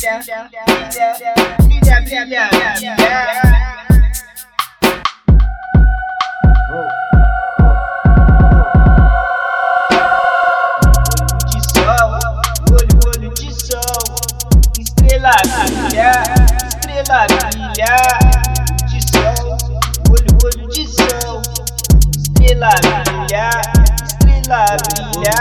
brilha, brilha, brilha, brilha. Estrela brilha, estrela brilha, de sol, olho, olho de sol, estrela brilha, estrela brilha,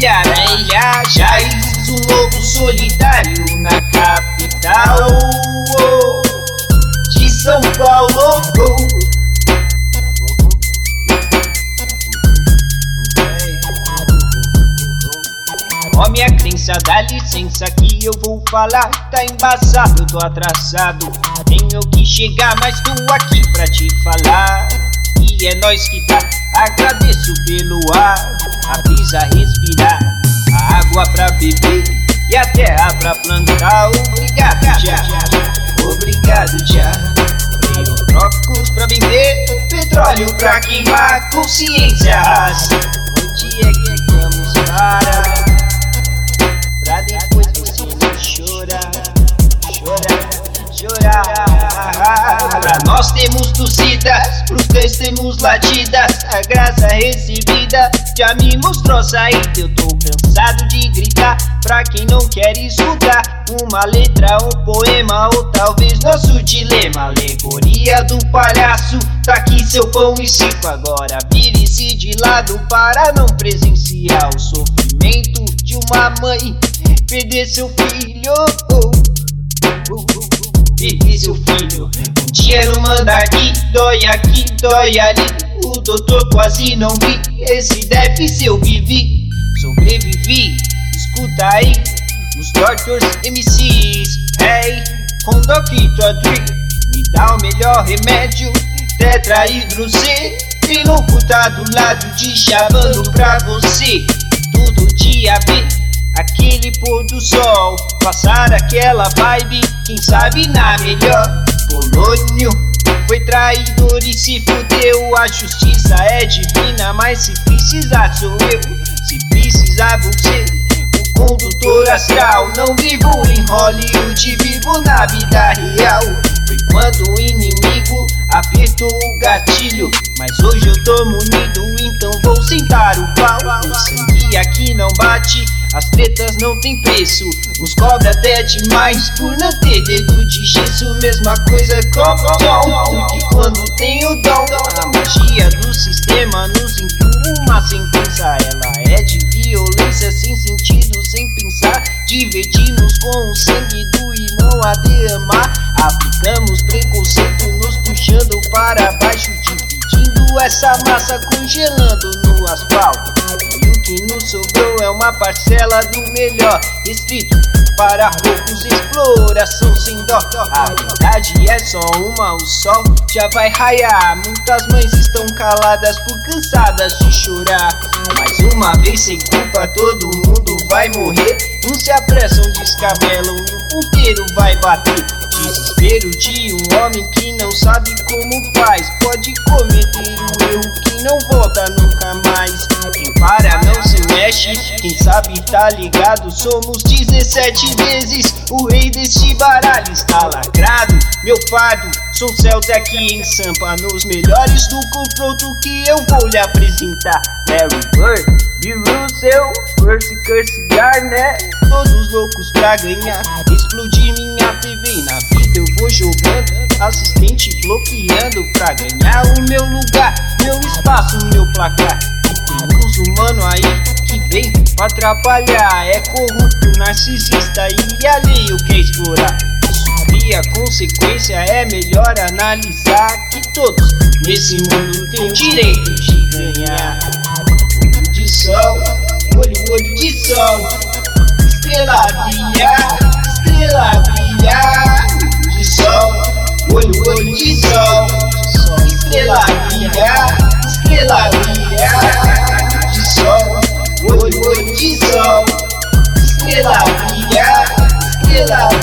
brilha, brilha, brilha, já existe um lobo solitário na capital de São Paulo. Ó minha crença, dá licença que eu vou falar. Tá embaçado, tô atrasado. Tenho que chegar, mas tô aqui pra te falar. E é nós que tá. Agradeço pelo ar, a brisa respirar, a água pra beber e a terra pra plantar. Obrigado, já. Obrigado, já. Tenho trocos pra vender, petróleo pra queimar, consciência raça. Onde é que vamos parar? Pra depois você chorar, chorar, chorar. Pra nós temos torcidas, temos latidas. A graça recebida já me mostrou saída. Eu tô cansado de gritar pra quem não quer escutar. Uma letra, um poema ou talvez nosso dilema. Alegoria do palhaço, tá aqui seu pão e circo. Agora vire-se de lado para não presenciar o sofrimento de uma mãe perder seu filho. Oh, oh, oh, Seu filho. Um dinheiro manda aqui, dói aqui, dói ali. O doutor quase não vi. Esse déficit eu vivi, sobrevivi. Escuta aí, os Doctors MCs. Hey, Dr. Dre, me dá o melhor remédio. Tetrahidro C. Tem tá do lado de chavando pra você. Todo dia vê aquele pôr do sol, passar aquela vibe, quem sabe na melhor. Polônio foi traidor e se fudeu. A justiça é divina, mas se precisar sou eu. Se precisar você, o condutor astral. Não vivo em Hollywood, vivo na vida real. Foi quando o inimigo apertou o gatilho. Mas hoje eu tô munido, então vou sentar o pau. O sangue aqui não bate. As tretas não tem preço, nos cobra até demais por não ter dedo de gesso. Mesma coisa com porque quando tem o dom, a magia do sistema nos impõe uma sentença. Ela é de violência sem sentido, sem pensar. Divertimos com o sangue do irmão a derramar. Aplicamos preconceito, nos puxando para baixo, dividindo essa massa, congelando no asfalto. Que nos sobrou é uma parcela do melhor, restrito para poucos, exploração sem dó. A verdade é só uma, o sol já vai raiar. Muitas mães estão caladas por cansadas de chorar. Mais uma vez sem culpa, todo mundo vai morrer. Uns se apressam, descabelam o ponteiro vai bater. Desespero de um homem que não sabe como faz. Pode cometer quem sabe tá ligado. Somos 17 vezes o rei deste baralho. Está lacrado, meu fardo. Sou Celta aqui em Sampa, nos melhores do confronto que eu vou lhe apresentar. Larry Bird, B. Russell, Percy Curse Garnett. Todos loucos pra ganhar, explodir minha TV na vida eu vou jogando. Assistente bloqueando pra ganhar o meu lugar, meu espaço, meu placar. E tem uns humanos aí que vem atrapalhar. É corrupto, narcisista e alheio quer explorar. Isso cria consequência, é melhor analisar que todos nesse mundo têm direito de ganhar. Olho de sol, olho, olho de sol, estrela brilha, estrela brilha. De sol, olho, olho de sol, estrela brilha, estrela brilha. Olho,